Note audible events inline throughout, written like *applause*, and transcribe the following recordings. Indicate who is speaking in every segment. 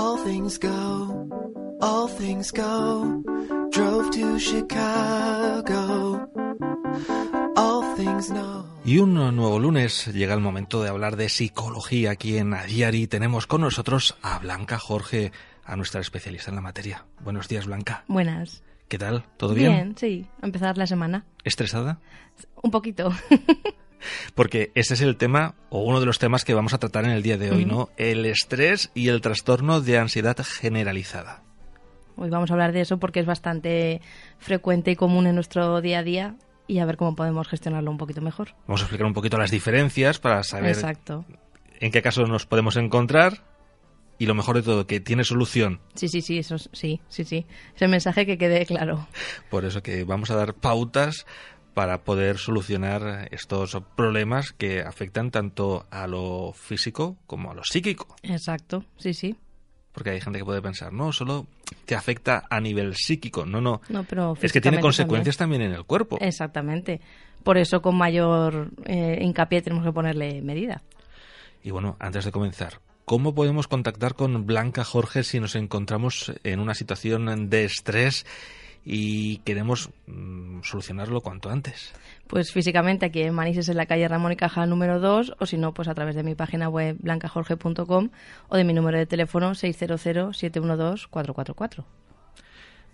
Speaker 1: All things go, all things go. Drove to Chicago. All things know.
Speaker 2: Y un nuevo lunes llega el momento de hablar de psicología aquí en Adiari. Tenemos con nosotros a Blanca Jorge, a nuestra especialista en la materia. Buenos días, Blanca.
Speaker 3: Buenas.
Speaker 2: ¿Qué tal? ¿Todo bien?
Speaker 3: Bien, sí. Empezar la semana.
Speaker 2: ¿Estresada?
Speaker 3: Un poquito. *laughs*
Speaker 2: Porque ese es el tema, o uno de los temas que vamos a tratar en el día de hoy, ¿no? El estrés y el trastorno de ansiedad generalizada.
Speaker 3: Hoy vamos a hablar de eso porque es bastante frecuente y común en nuestro día a día y a ver cómo podemos gestionarlo un poquito mejor.
Speaker 2: Vamos a explicar un poquito las diferencias para saber
Speaker 3: Exacto.
Speaker 2: en qué caso nos podemos encontrar y lo mejor de todo, que tiene solución.
Speaker 3: Sí, sí, sí, eso es- sí, sí, sí. Es el mensaje que quede claro.
Speaker 2: Por eso que vamos a dar pautas para poder solucionar estos problemas que afectan tanto a lo físico como a lo psíquico.
Speaker 3: Exacto, sí, sí.
Speaker 2: Porque hay gente que puede pensar, no, solo te afecta a nivel psíquico. No, no.
Speaker 3: No, pero
Speaker 2: es que tiene consecuencias también. en el cuerpo.
Speaker 3: Exactamente. Por eso con mayor eh, hincapié tenemos que ponerle medida.
Speaker 2: Y bueno, antes de comenzar, ¿cómo podemos contactar con Blanca Jorge si nos encontramos en una situación de estrés y queremos mm, solucionarlo cuanto antes?
Speaker 3: Pues físicamente aquí en Manises, en la calle Ramón y Cajal número 2, o si no, pues a través de mi página web blancajorge.com o de mi número de teléfono 600-712-444.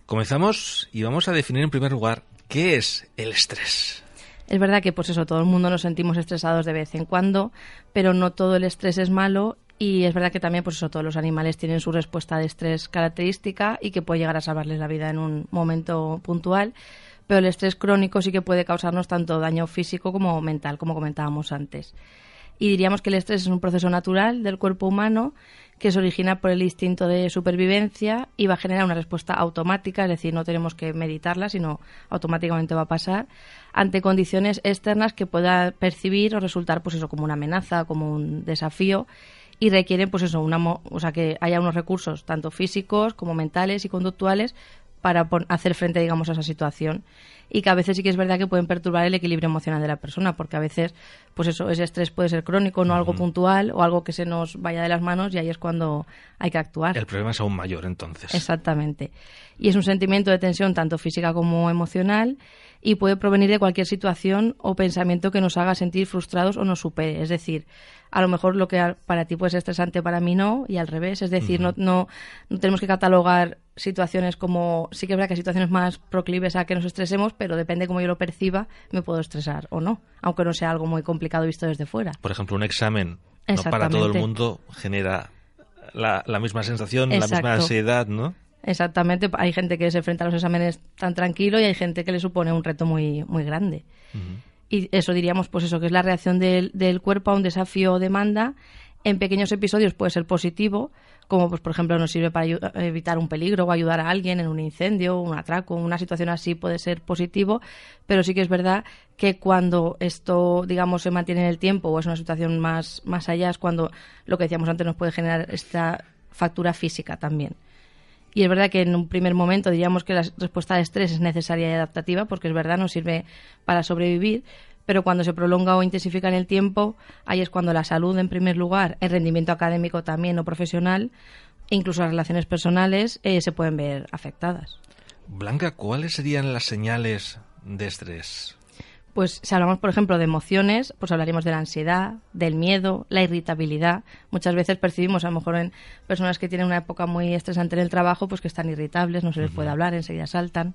Speaker 2: Comenzamos y vamos a definir en primer lugar qué es el estrés.
Speaker 3: Es verdad que, pues eso, todo el mundo nos sentimos estresados de vez en cuando, pero no todo el estrés es malo y es verdad que también, pues eso, todos los animales tienen su respuesta de estrés característica y que puede llegar a salvarles la vida en un momento puntual, pero el estrés crónico sí que puede causarnos tanto daño físico como mental, como comentábamos antes. Y diríamos que el estrés es un proceso natural del cuerpo humano que se origina por el instinto de supervivencia y va a generar una respuesta automática, es decir, no tenemos que meditarla, sino automáticamente va a pasar ante condiciones externas que pueda percibir o resultar pues eso como una amenaza, como un desafío y requieren pues eso, una o sea que haya unos recursos tanto físicos como mentales y conductuales para hacer frente, digamos, a esa situación. Y que a veces sí que es verdad que pueden perturbar el equilibrio emocional de la persona, porque a veces, pues eso, ese estrés puede ser crónico, no algo puntual o algo que se nos vaya de las manos y ahí es cuando hay que actuar.
Speaker 2: El problema es aún mayor entonces.
Speaker 3: Exactamente. Y es un sentimiento de tensión tanto física como emocional y puede provenir de cualquier situación o pensamiento que nos haga sentir frustrados o nos supere. Es decir, a lo mejor lo que para ti puede ser estresante para mí no y al revés. Es decir, no, no, no tenemos que catalogar situaciones como... Sí que es verdad que hay situaciones más proclives a que nos estresemos, pero depende cómo yo lo perciba, me puedo estresar o no, aunque no sea algo muy complicado visto desde fuera.
Speaker 2: Por ejemplo, un examen no para todo el mundo genera la, la misma sensación, la misma ansiedad, ¿no?
Speaker 3: Exactamente, hay gente que se enfrenta a los exámenes tan tranquilo y hay gente que le supone un reto muy, muy grande. Y eso diríamos, pues eso, que es la reacción del, del cuerpo a un desafío o demanda. En pequeños episodios puede ser positivo, como pues por ejemplo nos sirve para evitar un peligro o ayudar a alguien en un incendio, un atraco, una situación así puede ser positivo, pero sí que es verdad que cuando esto, digamos, se mantiene en el tiempo o es una situación más, más allá, es cuando lo que decíamos antes nos puede generar esta factura física también. Y es verdad que en un primer momento diríamos que la respuesta de estrés es necesaria y adaptativa, porque es verdad, nos sirve para sobrevivir, pero cuando se prolonga o intensifica en el tiempo, ahí es cuando la salud en primer lugar, el rendimiento académico también o profesional, e incluso las relaciones personales eh, se pueden ver afectadas.
Speaker 2: Blanca, ¿cuáles serían las señales de estrés?
Speaker 3: Pues si hablamos, por ejemplo, de emociones, pues hablaríamos de la ansiedad, del miedo, la irritabilidad. Muchas veces percibimos, a lo mejor en personas que tienen una época muy estresante en el trabajo, pues que están irritables, no se les puede hablar, enseguida saltan.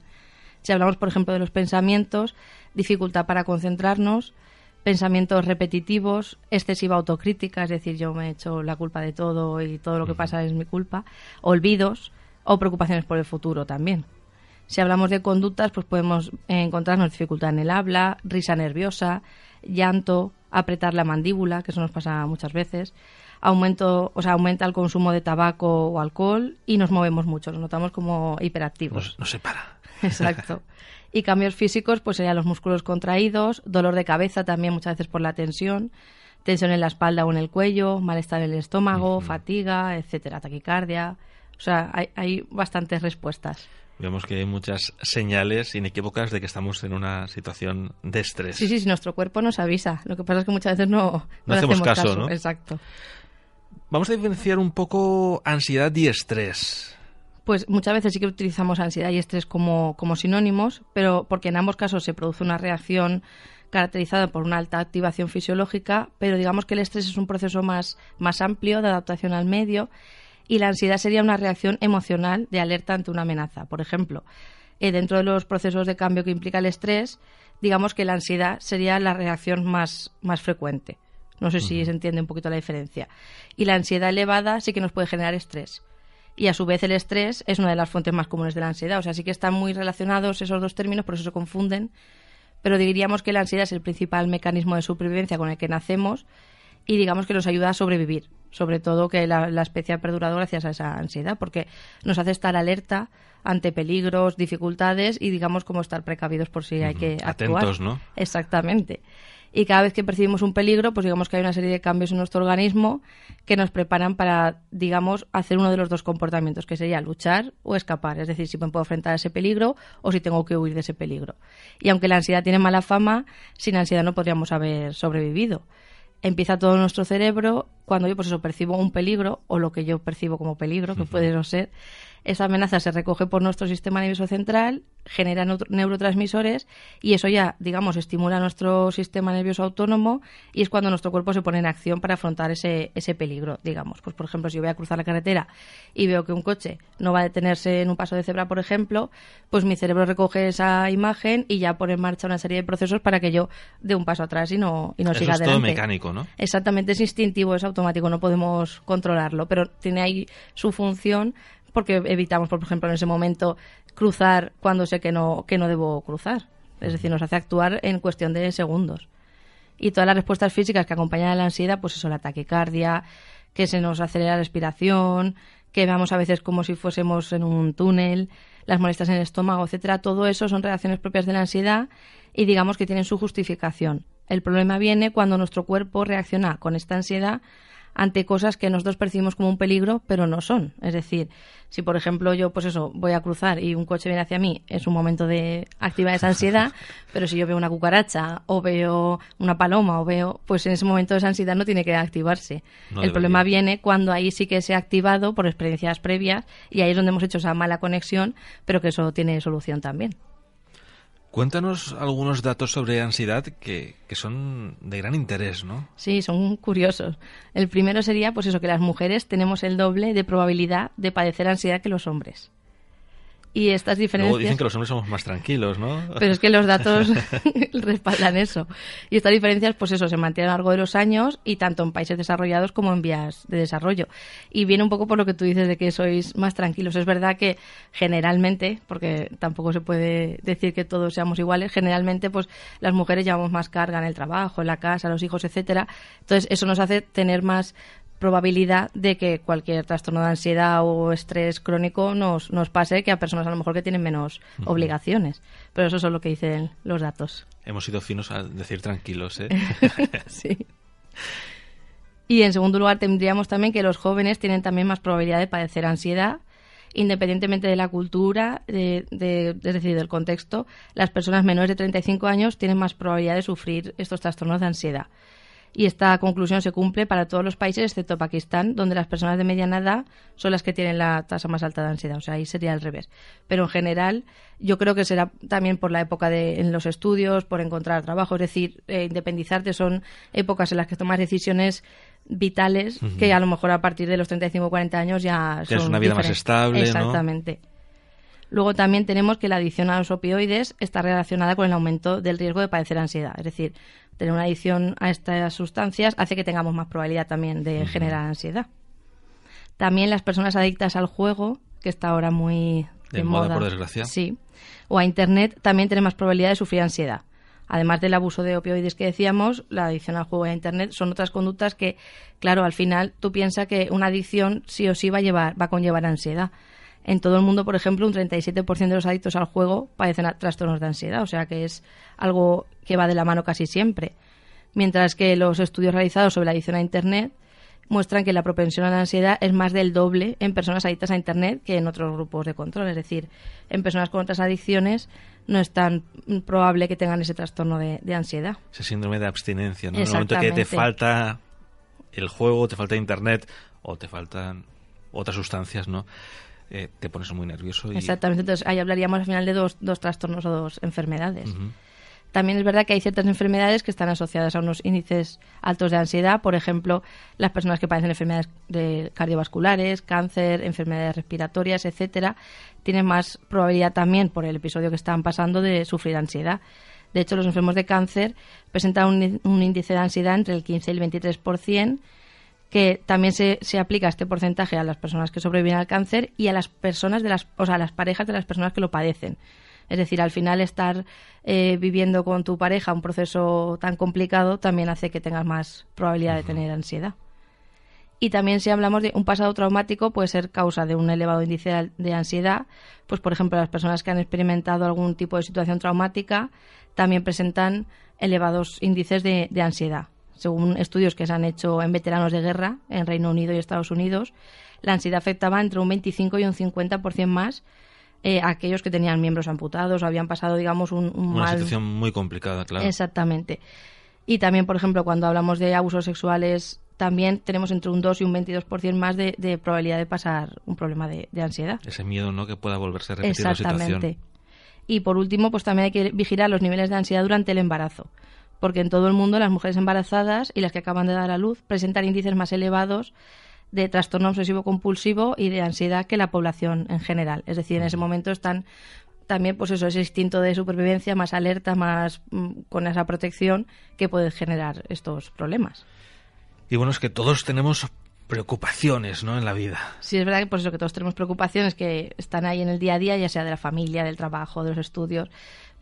Speaker 3: Si hablamos, por ejemplo, de los pensamientos, dificultad para concentrarnos, pensamientos repetitivos, excesiva autocrítica, es decir, yo me he hecho la culpa de todo y todo lo que pasa es mi culpa, olvidos, o preocupaciones por el futuro también. Si hablamos de conductas, pues podemos encontrarnos dificultad en el habla, risa nerviosa, llanto, apretar la mandíbula, que eso nos pasa muchas veces, aumento, o sea, aumenta el consumo de tabaco o alcohol y nos movemos mucho, nos notamos como hiperactivos.
Speaker 2: No, se para. *laughs*
Speaker 3: Exacto. Y cambios físicos, pues serían los músculos contraídos, dolor de cabeza también muchas veces por la tensión, tensión en la espalda o en el cuello, malestar en el estómago, fatiga, etcétera, taquicardia. O sea, hay, hay bastantes respuestas.
Speaker 2: Vemos que hay muchas señales inequívocas de que estamos en una situación de estrés.
Speaker 3: Sí, sí, sí, nuestro cuerpo nos avisa. Lo que pasa es que muchas veces no,
Speaker 2: no, hacemos, caso, ¿no?
Speaker 3: Exacto.
Speaker 2: Vamos a diferenciar un poco ansiedad y estrés.
Speaker 3: Pues muchas veces sí que utilizamos ansiedad y estrés como, como sinónimos, pero porque en ambos casos se produce una reacción caracterizada por una alta activación fisiológica, pero digamos que el estrés es un proceso más, más amplio de adaptación al medio y la ansiedad sería una reacción emocional de alerta ante una amenaza. Por ejemplo, eh, dentro de los procesos de cambio que implica el estrés, digamos que la ansiedad sería la reacción más, más frecuente. No sé si se entiende un poquito la diferencia. Y la ansiedad elevada sí que nos puede generar estrés. Y a su vez el estrés es una de las fuentes más comunes de la ansiedad. O sea, sí que están muy relacionados esos dos términos, por eso se confunden. Pero diríamos que la ansiedad es el principal mecanismo de supervivencia con el que nacemos y digamos que nos ayuda a sobrevivir, sobre todo que la, especie ha perdurado gracias a esa ansiedad, porque nos hace estar alerta ante peligros, dificultades y digamos como estar precavidos por si hay que actuar.
Speaker 2: Atentos, ¿no?
Speaker 3: Exactamente. Y cada vez que percibimos un peligro, pues digamos que hay una serie de cambios en nuestro organismo que nos preparan para, digamos, hacer uno de los dos comportamientos, que sería luchar o escapar. Es decir, si me puedo enfrentar a ese peligro o si tengo que huir de ese peligro. Y aunque la ansiedad tiene mala fama, sin ansiedad no podríamos haber sobrevivido empieza todo nuestro cerebro cuando yo pues eso percibo un peligro o lo que yo percibo como peligro, que puede no ser, esa amenaza se recoge por nuestro sistema nervioso central, genera neurotransmisores y eso ya, digamos, estimula nuestro sistema nervioso autónomo y es cuando nuestro cuerpo se pone en acción para afrontar ese, ese peligro, digamos. Pues, por ejemplo, si yo voy a cruzar la carretera y veo que un coche no va a detenerse en un paso de cebra, por ejemplo, pues mi cerebro recoge esa imagen y ya pone en marcha una serie de procesos para que yo dé un paso atrás y no, y no siga
Speaker 2: es
Speaker 3: adelante.
Speaker 2: todo mecánico, ¿no?
Speaker 3: Exactamente, es instintivo, es automático, no podemos controlarlo, pero tiene ahí su función porque evitamos, por ejemplo, en ese momento cruzar cuando sé que no, que no debo cruzar. Es decir, nos hace actuar en cuestión de segundos. Y todas las respuestas físicas que acompañan a la ansiedad, pues eso, la taquicardia, que se nos acelera la respiración, que veamos a veces como si fuésemos en un túnel, las molestias en el estómago, etcétera, todo eso son reacciones propias de la ansiedad y digamos que tienen su justificación. El problema viene cuando nuestro cuerpo reacciona con esta ansiedad ante cosas que nosotros percibimos como un peligro, pero no son. Es decir, si por ejemplo yo, pues eso, voy a cruzar y un coche viene hacia mí, es un momento de activar esa ansiedad, *laughs* pero si yo veo una cucaracha o veo una paloma o veo, pues en ese momento esa ansiedad no tiene que activarse. El problema viene cuando ahí sí que se ha activado por experiencias previas y ahí es donde hemos hecho esa mala conexión, pero que eso tiene solución también.
Speaker 2: Cuéntanos algunos datos sobre ansiedad que, que, son de gran interés, ¿no?
Speaker 3: Sí, son curiosos. El primero sería, pues eso, que las mujeres tenemos el doble de probabilidad de padecer ansiedad que los hombres. Y estas diferencias...
Speaker 2: Luego dicen que los hombres somos más tranquilos, ¿no?
Speaker 3: Pero es que los datos *laughs* *laughs* respaldan eso. Y estas diferencias, pues eso, se mantienen a lo largo de los años y tanto en países desarrollados como en vías de desarrollo. Y viene un poco por lo que tú dices de que sois más tranquilos. Es verdad que generalmente, porque tampoco se puede decir que todos seamos iguales, generalmente pues las mujeres llevamos más carga en el trabajo, en la casa, los hijos, etcétera. Entonces eso nos hace tener más probabilidad de que cualquier trastorno de ansiedad o estrés crónico nos, nos pase que a personas a lo mejor que tienen menos obligaciones. Pero eso es lo que dicen los datos.
Speaker 2: Hemos sido finos al decir tranquilos, ¿eh? *laughs*
Speaker 3: sí. Y en segundo lugar tendríamos también que los jóvenes tienen también más probabilidad de padecer ansiedad independientemente de la cultura, de, de, es decir, del contexto, las personas menores de 35 años tienen más probabilidad de sufrir estos trastornos de ansiedad y esta conclusión se cumple para todos los países excepto Pakistán, donde las personas de mediana edad son las que tienen la tasa más alta de ansiedad. O sea, ahí sería al revés. Pero en general, yo creo que será también por la época de, en los estudios, por encontrar trabajo. Es decir, eh, independizarte son épocas en las que tomas decisiones vitales que a lo mejor a partir de los 35 o 40 años ya
Speaker 2: son. una vida más estable.
Speaker 3: Exactamente. Luego también tenemos que la adicción a los opioides está relacionada con el aumento del riesgo de padecer ansiedad. Es decir, tener una adicción a estas sustancias hace que tengamos más probabilidad también de generar ansiedad. También las personas adictas al juego que está ahora muy
Speaker 2: De moda, por desgracia.
Speaker 3: Sí. O a Internet también tiene más probabilidad de sufrir ansiedad. Además del abuso de opioides que decíamos, la adicción al juego y a Internet son otras conductas que, claro, al final tú piensas que una adicción sí o sí va a, llevar, va a conllevar ansiedad. En todo el mundo, por ejemplo, un 37% de los adictos al juego padecen trastornos de ansiedad, o sea que es algo que va de la mano casi siempre. Mientras que los estudios realizados sobre la adicción a Internet muestran que la propensión a la ansiedad es más del doble en personas adictas a Internet que en otros grupos de control. Es decir, en personas con otras adicciones no es tan probable que tengan ese trastorno de, de ansiedad.
Speaker 2: Ese síndrome de abstinencia, ¿no? En el momento que te falta el juego, te falta internet o te faltan otras sustancias, ¿no? Eh, te pones muy nervioso y...
Speaker 3: Exactamente. Entonces, ahí hablaríamos al final de dos, dos trastornos o dos enfermedades. También es verdad que hay ciertas enfermedades que están asociadas a unos índices altos de ansiedad, por ejemplo, las personas que padecen enfermedades de cardiovasculares, cáncer, enfermedades respiratorias, etcétera, tienen más probabilidad también por el episodio que están pasando de sufrir ansiedad. De hecho, los enfermos de cáncer presentan un, un índice de ansiedad entre el 15 y el 23%, que también se, se aplica este porcentaje a las personas que sobreviven al cáncer y a las personas de las, o sea, a las parejas de las personas que lo padecen. Es decir, al final estar eh, viviendo con tu pareja un proceso tan complicado también hace que tengas más probabilidad de tener ansiedad. Y también si hablamos de un pasado traumático puede ser causa de un elevado índice de- de ansiedad, pues por ejemplo las personas que han experimentado algún tipo de situación traumática también presentan elevados índices de, de ansiedad. Según estudios que se han hecho en veteranos de guerra en Reino Unido y Estados Unidos, la ansiedad afectaba entre un 25 y un 50% más eh, a aquellos que tenían miembros amputados o habían pasado, digamos, un, un
Speaker 2: Una
Speaker 3: mal
Speaker 2: situación muy complicada, claro.
Speaker 3: Exactamente. Y también, por ejemplo, cuando hablamos de abusos sexuales, también tenemos entre un 2 y un 22% más de, de probabilidad de pasar un problema de, de ansiedad.
Speaker 2: Ese miedo, ¿no? Que pueda volverse a repetir la situación.
Speaker 3: Exactamente. Y por último, pues también hay que vigilar los niveles de ansiedad durante el embarazo. Porque en todo el mundo las mujeres embarazadas y las que acaban de dar a luz presentan índices más elevados de trastorno obsesivo compulsivo y de ansiedad que la población en general. Es decir, en ese momento están también pues eso ese instinto de supervivencia más alerta, más mm, con esa protección que puede generar estos problemas.
Speaker 2: Y bueno, es que todos tenemos preocupaciones, ¿no? En la vida.
Speaker 3: Sí, es verdad que por eso que todos tenemos preocupaciones que están ahí en el día a día, ya sea de la familia, del trabajo, de los estudios,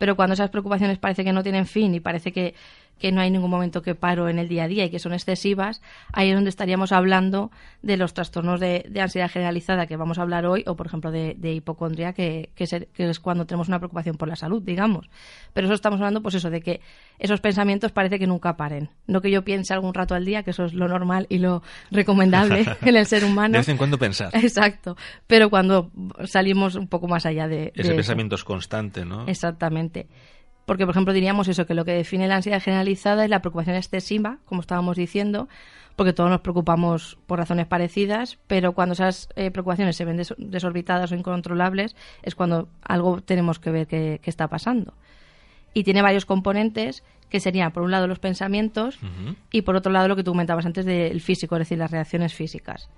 Speaker 3: pero cuando esas preocupaciones parece que no tienen fin y parece que, que no hay ningún momento que paro en el día a día y que son excesivas, ahí es donde estaríamos hablando de los trastornos de, de ansiedad generalizada que vamos a hablar hoy, o por ejemplo de, de hipocondria, que, que, es, que es cuando tenemos una preocupación por la salud, digamos. Pero eso estamos hablando, pues eso, de que esos pensamientos parece que nunca paren. No que yo piense algún rato al día, que eso es lo normal y lo recomendable *laughs* en el ser humano.
Speaker 2: De vez en cuando pensar.
Speaker 3: Exacto. Pero cuando salimos un poco más allá de.
Speaker 2: Ese
Speaker 3: de eso.
Speaker 2: pensamiento es constante, ¿no?
Speaker 3: Exactamente. Porque, por ejemplo, diríamos eso, que lo que define la ansiedad generalizada es la preocupación excesiva, como estábamos diciendo, porque todos nos preocupamos por razones parecidas, pero cuando esas eh, preocupaciones se ven des- desorbitadas o incontrolables, es cuando algo tenemos que ver que, que está pasando. Y tiene varios componentes, que serían, por un lado, los pensamientos y, por otro lado, lo que tú comentabas antes del físico, es decir, las reacciones físicas.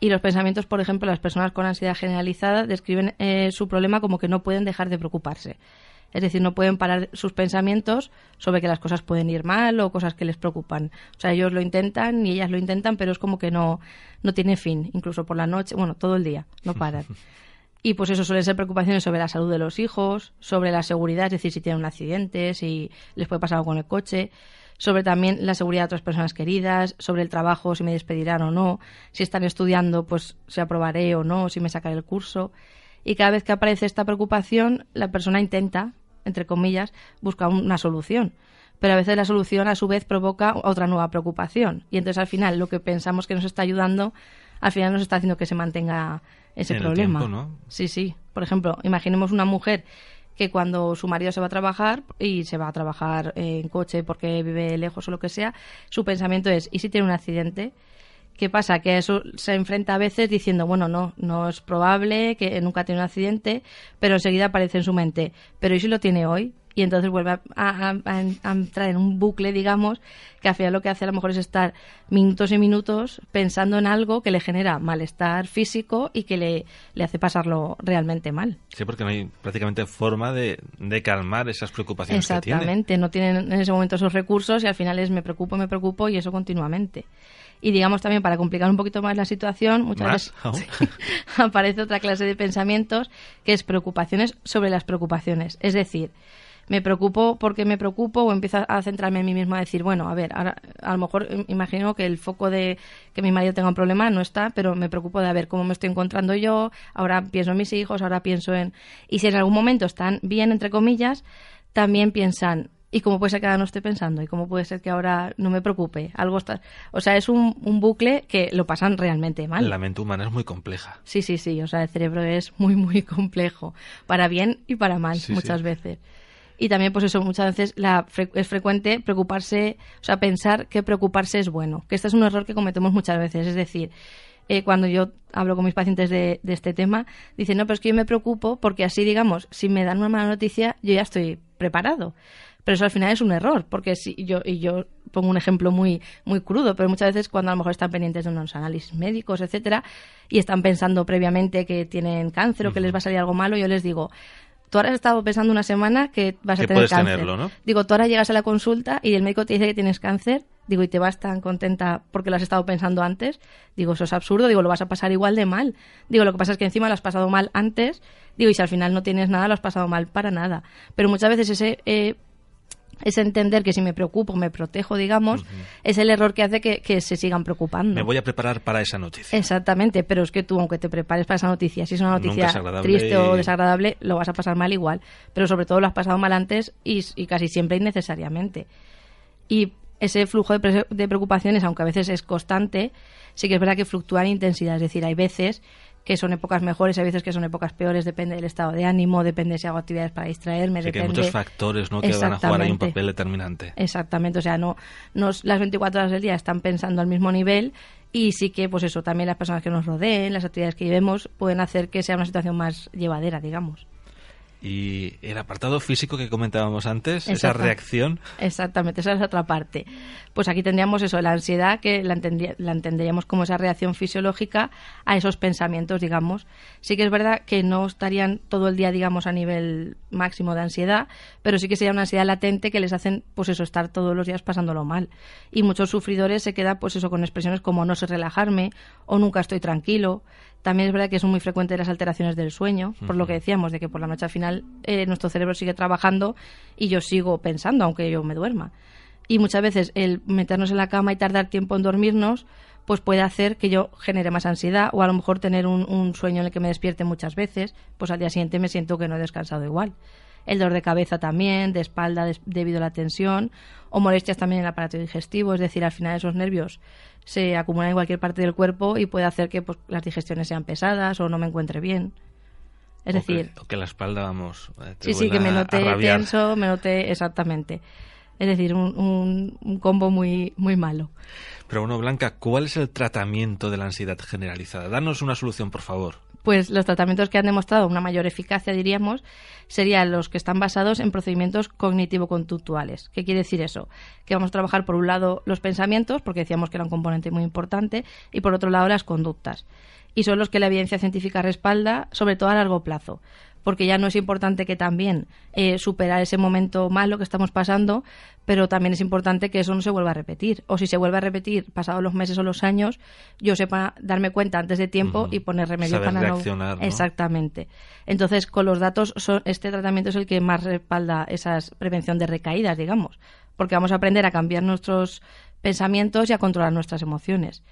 Speaker 3: Y los pensamientos, por ejemplo, las personas con ansiedad generalizada describen eh, su problema como que no pueden dejar de preocuparse. Es decir, no pueden parar sus pensamientos sobre que las cosas pueden ir mal o cosas que les preocupan. O sea, ellos lo intentan y ellas lo intentan, pero es como que no, no tiene fin, incluso por la noche, bueno, todo el día, no paran. *laughs* Y pues eso suelen ser preocupaciones sobre la salud de los hijos, sobre la seguridad, es decir, si tienen un accidente, si les puede pasar algo con el coche, sobre también la seguridad de otras personas queridas, sobre el trabajo, si me despedirán o no, si están estudiando, pues si aprobaré o no, si me sacaré el curso. Y cada vez que aparece esta preocupación, la persona intenta, entre comillas, buscar una solución. Pero a veces la solución, a su vez, provoca otra nueva preocupación. Y entonces, al final, lo que pensamos que nos está ayudando, al final nos está haciendo que se mantenga ese
Speaker 2: En
Speaker 3: problema.
Speaker 2: tiempo, ¿no?
Speaker 3: Sí, sí. Por ejemplo, imaginemos una mujer que cuando su marido se va a trabajar y se va a trabajar en coche porque vive lejos o lo que sea, su pensamiento es, ¿y si tiene un accidente? ¿Qué pasa? Que eso se enfrenta a veces diciendo, bueno, no, no es probable, que nunca tiene un accidente, pero enseguida aparece en su mente, pero ¿y si lo tiene hoy? Y entonces vuelve a, a- a- a entrar en un bucle, digamos, que al final lo que hace a lo mejor es estar minutos y minutos pensando en algo que le genera malestar físico y que le, le hace pasarlo realmente mal.
Speaker 2: Sí, porque no hay prácticamente forma de, de calmar esas preocupaciones que tiene.
Speaker 3: Exactamente, no tienen en ese momento esos recursos y al final es me preocupo, me preocupo y eso continuamente. Y digamos también, para complicar un poquito más la situación, muchas veces *laughs* sí, *laughs* aparece otra clase de pensamientos que es preocupaciones sobre las preocupaciones. Es decir, me preocupo porque me preocupo o empiezo a centrarme en mí mismo a decir, bueno, a ver, ahora a lo mejor imagino que el foco de que mi marido tenga un problema no está, pero me preocupo de a ver cómo me estoy encontrando yo, ahora pienso en mis hijos, ahora pienso en... Y si en algún momento están bien, entre comillas, también piensan, ¿y cómo puede ser que ahora no esté pensando? ¿Y cómo puede ser que ahora no me preocupe? Algo está... O sea, es un, un bucle que lo pasan realmente mal.
Speaker 2: La mente humana es muy compleja.
Speaker 3: Sí, sí, sí. O sea, el cerebro es muy, muy complejo. Para bien y para mal,
Speaker 2: Sí,
Speaker 3: muchas
Speaker 2: sí.
Speaker 3: veces. Y también, pues eso, muchas veces la fre- es frecuente preocuparse, o sea, pensar que preocuparse es bueno. Que este es un error que cometemos muchas veces. Es decir, eh, cuando yo hablo con mis pacientes de, de este tema, dicen, no, pero es que yo me preocupo porque así, digamos, si me dan una mala noticia, yo ya estoy preparado. Pero eso al final es un error, porque si yo, y yo pongo un ejemplo muy, muy crudo, pero muchas veces cuando a lo mejor están pendientes de unos análisis médicos, etcétera, y están pensando previamente que tienen cáncer o que les va a salir algo malo, yo les digo, tú ahora has estado pensando una semana que vas a tener
Speaker 2: puedes
Speaker 3: cáncer.
Speaker 2: tenerlo, ¿no?
Speaker 3: Digo, tú ahora llegas a la consulta y el médico te dice que tienes cáncer, digo, y te vas tan contenta porque lo has estado pensando antes, digo, eso es absurdo, digo, lo vas a pasar igual de mal. Digo, lo que pasa es que encima lo has pasado mal antes, digo, y si al final no tienes nada, lo has pasado mal para nada. Pero muchas veces ese... eh, es entender que si me preocupo, me protejo, digamos, es el error que hace que, que se sigan preocupando.
Speaker 2: Me voy a preparar para esa noticia.
Speaker 3: Exactamente, pero es que tú, aunque te prepares para esa noticia, si es una noticia triste o desagradable, lo vas a pasar mal igual. Pero sobre todo lo has pasado mal antes y, y casi siempre innecesariamente. Y ese flujo de, de preocupaciones, aunque a veces es constante, sí que es verdad que fluctúa en intensidad. Es decir, hay veces que son épocas mejores, hay veces que son épocas peores, depende del estado de ánimo, depende si hago actividades para distraerme,
Speaker 2: Así que hay
Speaker 3: depende...
Speaker 2: muchos factores ¿no? que van a jugar ahí un papel determinante.
Speaker 3: Exactamente, o sea, no, no las 24 horas del día están pensando al mismo nivel y sí que, pues eso, también las personas que nos rodeen, las actividades que llevemos, pueden hacer que sea una situación más llevadera, digamos.
Speaker 2: Y el apartado físico que comentábamos antes, esa reacción,
Speaker 3: Exactamente, esa es la otra parte. Pues aquí tendríamos eso, la ansiedad, que la, la entenderíamos como esa reacción fisiológica a esos pensamientos, digamos. Sí que es verdad que no estarían todo el día, digamos, a nivel máximo de ansiedad, pero sí que sería una ansiedad latente que les hacen, pues eso, estar todos los días pasándolo mal. Y muchos sufridores se quedan, pues eso, con expresiones como no sé relajarme o nunca estoy tranquilo. También es verdad que son muy frecuentes las alteraciones del sueño, por lo que decíamos, de que por la noche al final eh, nuestro cerebro sigue trabajando y yo sigo pensando, aunque yo me duerma. Y muchas veces el meternos en la cama y tardar tiempo en dormirnos, pues puede hacer que yo genere más ansiedad o a lo mejor tener un, un sueño en el que me despierte muchas veces, pues al día siguiente me siento que no he descansado igual. El dolor de cabeza también, de espalda des- debido a la tensión, o molestias también en el aparato digestivo, es decir, al final esos nervios se acumulan en cualquier parte del cuerpo y puede hacer que pues, las digestiones sean pesadas o no me encuentre bien. Es
Speaker 2: o
Speaker 3: decir,
Speaker 2: que, o que la espalda, vamos, eh,
Speaker 3: Sí, sí, que me noté tenso, me noté exactamente. Es decir, un, un, un combo muy, muy malo.
Speaker 2: Pero bueno, Blanca, ¿cuál es el tratamiento de la ansiedad generalizada? Danos una solución, por favor.
Speaker 3: Pues los tratamientos que han demostrado una mayor eficacia, diríamos, serían los que están basados en procedimientos cognitivo-conductuales. ¿Qué quiere decir eso? Que vamos a trabajar por un lado los pensamientos, porque decíamos que era un componente muy importante, y por otro lado las conductas. Y son los que la evidencia científica respalda, sobre todo a largo plazo. Porque ya no es importante que también eh, superar ese momento malo que estamos pasando, pero también es importante que eso no se vuelva a repetir. O si se vuelve a repetir pasados los meses o los años, yo sepa darme cuenta antes de tiempo y poner remedio
Speaker 2: Saber
Speaker 3: para
Speaker 2: reaccionar,
Speaker 3: no.
Speaker 2: ¿no?
Speaker 3: Exactamente. Entonces, con los datos, son- este tratamiento es el que más respalda esa prevención de recaídas, digamos. Porque vamos a aprender a cambiar nuestros pensamientos y a controlar nuestras emociones.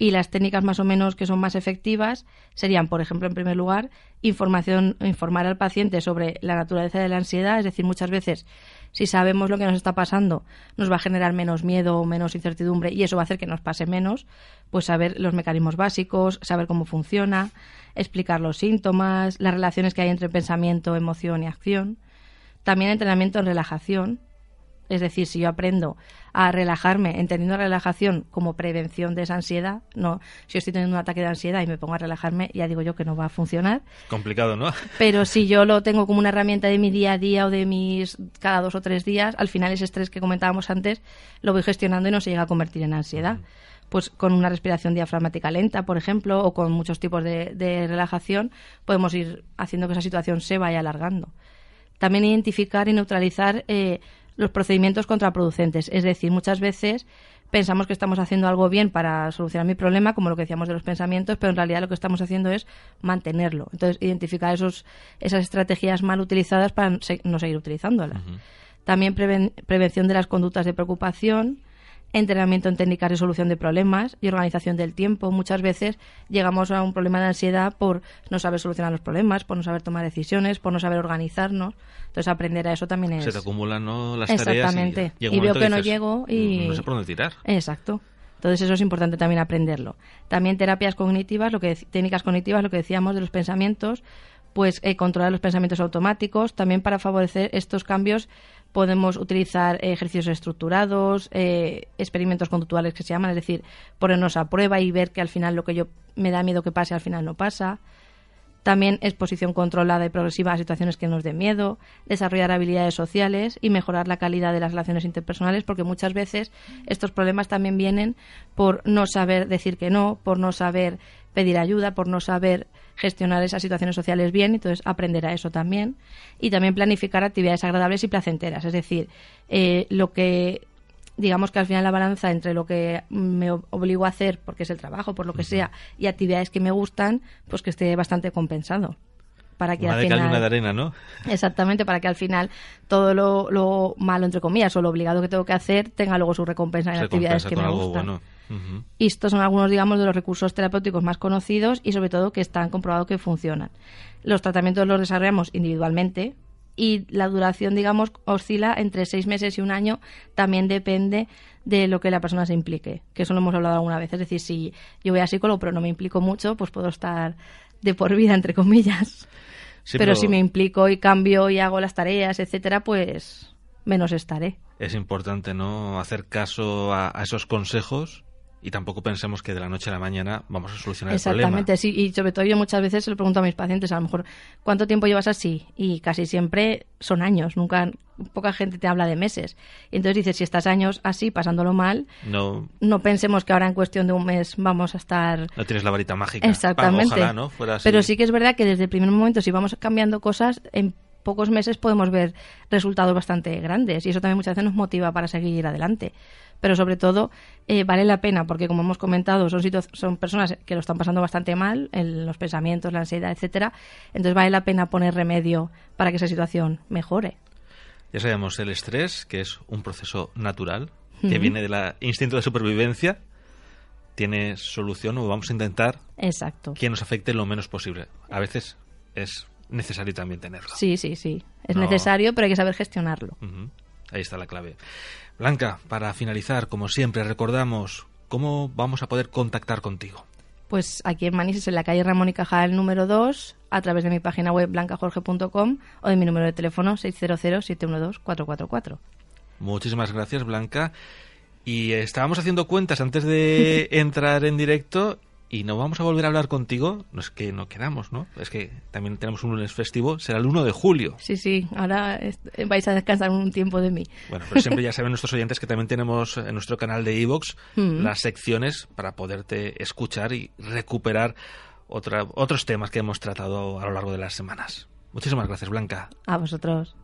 Speaker 3: Y las técnicas más o menos que son más efectivas serían, por ejemplo, en primer lugar, información, informar al paciente sobre la naturaleza de la ansiedad, es decir, muchas veces si sabemos lo que nos está pasando, nos va a generar menos miedo o menos incertidumbre y eso va a hacer que nos pase menos, pues saber los mecanismos básicos, saber cómo funciona, explicar los síntomas, las relaciones que hay entre pensamiento, emoción y acción. También entrenamiento en relajación, es decir, si yo aprendo a relajarme, entendiendo la relajación como prevención de esa ansiedad, no, si yo estoy teniendo un ataque de ansiedad y me pongo a relajarme, ya digo yo que no va a funcionar.
Speaker 2: Complicado, ¿no? *laughs*
Speaker 3: Pero si yo lo tengo como una herramienta de mi día a día o de mis cada dos o tres días, al final ese estrés que comentábamos antes lo voy gestionando y no se llega a convertir en ansiedad. Pues con una respiración diafragmática lenta, por ejemplo, o con muchos tipos de, de relajación, podemos ir haciendo que esa situación se vaya alargando. También identificar y neutralizar eh, los procedimientos contraproducentes. Es decir, muchas veces pensamos que estamos haciendo algo bien para solucionar mi problema, como lo que decíamos de los pensamientos, pero en realidad lo que estamos haciendo es mantenerlo. Entonces, identificar esos, esas estrategias mal utilizadas para no seguir utilizándolas. También prevención de las conductas de preocupación, entrenamiento en técnicas de solución de problemas y organización del tiempo. Muchas veces llegamos a un problema de ansiedad por no saber solucionar los problemas, por no saber tomar decisiones, por no saber organizarnos. Entonces aprender a eso también es...
Speaker 2: Se te acumulan ¿no? las
Speaker 3: Exactamente.
Speaker 2: tareas
Speaker 3: y, y veo que no llego y...
Speaker 2: No sé por dónde tirar.
Speaker 3: Exacto. Entonces eso es importante también aprenderlo. También terapias cognitivas, lo que técnicas cognitivas, lo que decíamos de los pensamientos, pues eh, controlar los pensamientos automáticos, también para favorecer estos cambios podemos utilizar ejercicios estructurados, eh, experimentos conductuales que se llaman, es decir, ponernos a prueba y ver que al final lo que yo me da miedo que pase al final no pasa. También exposición controlada y progresiva a situaciones que nos den miedo, desarrollar habilidades sociales y mejorar la calidad de las relaciones interpersonales, porque muchas veces estos problemas también vienen por no saber decir que no, por no saber pedir ayuda, por no saber gestionar esas situaciones sociales bien, entonces aprender a eso también. Y también planificar actividades agradables y placenteras, es decir, eh, lo que digamos que al final la balanza entre lo que me obligo a hacer, porque es el trabajo, por lo que sea, y actividades que me gustan, pues que esté bastante compensado. Para que al final,
Speaker 2: de arena, ¿no?
Speaker 3: Exactamente, para que al final todo lo, malo, entre comillas, o lo obligado que tengo que hacer, tenga luego su recompensa en actividades que me gustan. Y estos son algunos, digamos, de los recursos terapéuticos más conocidos y sobre todo que están comprobados que funcionan. Los tratamientos los desarrollamos individualmente y la duración, digamos, oscila entre seis meses y un año. También depende de lo que la persona se implique, que eso lo hemos hablado alguna vez. Es decir, si yo voy a psicólogo pero no me implico mucho, pues puedo estar de por vida, entre comillas. pero, si me implico y cambio y hago las tareas, etcétera, pues menos estaré.
Speaker 2: Es importante, ¿no? Hacer caso a esos consejos y tampoco pensemos que de la noche a la mañana vamos a solucionar el
Speaker 3: problema. Exactamente, sí, y sobre todo yo muchas veces se lo pregunto a mis pacientes, a lo mejor, ¿cuánto tiempo llevas así? Y casi siempre son años, nunca, poca gente te habla de meses. Y entonces dices, si estás años así, pasándolo mal,
Speaker 2: no,
Speaker 3: no pensemos que ahora en cuestión de un mes vamos a estar...
Speaker 2: No tienes la varita mágica.
Speaker 3: Exactamente.
Speaker 2: ¿no?
Speaker 3: Pero sí que es verdad que desde el primer momento, si vamos cambiando cosas, en pocos meses podemos ver resultados bastante grandes y eso también muchas veces nos motiva para seguir adelante. Pero sobre todo eh, vale la pena porque como hemos comentado son son personas que lo están pasando bastante mal en los pensamientos la ansiedad etcétera. Entonces vale la pena poner remedio para que esa situación mejore.
Speaker 2: Ya sabemos el estrés que es un proceso natural que viene del instinto de supervivencia tiene solución o vamos a intentar
Speaker 3: Exacto.
Speaker 2: que nos afecte lo menos posible. A veces es necesario también tenerlo
Speaker 3: sí sí sí es necesario pero hay que saber gestionarlo
Speaker 2: ahí está la clave Blanca, para finalizar, como siempre, recordamos cómo vamos a poder contactar contigo.
Speaker 3: Pues aquí en Manises, en la calle Ramón y Cajal número 2, a través de mi página web blancajorge.com o de mi número de teléfono 600-712-444.
Speaker 2: Muchísimas gracias, Blanca. Y estábamos haciendo cuentas antes de *laughs* entrar en directo y no vamos a volver a hablar contigo, no es que no quedamos, ¿no? Es que también tenemos un lunes festivo, será el 1 de julio.
Speaker 3: Sí, sí, ahora vais a descansar un tiempo de mí.
Speaker 2: Bueno, pero siempre ya *laughs* saben nuestros oyentes que también tenemos en nuestro canal de Evox mm. las secciones para poderte escuchar y recuperar otra, otros temas que hemos tratado a lo largo de las semanas. Muchísimas gracias, Blanca.
Speaker 3: A vosotros.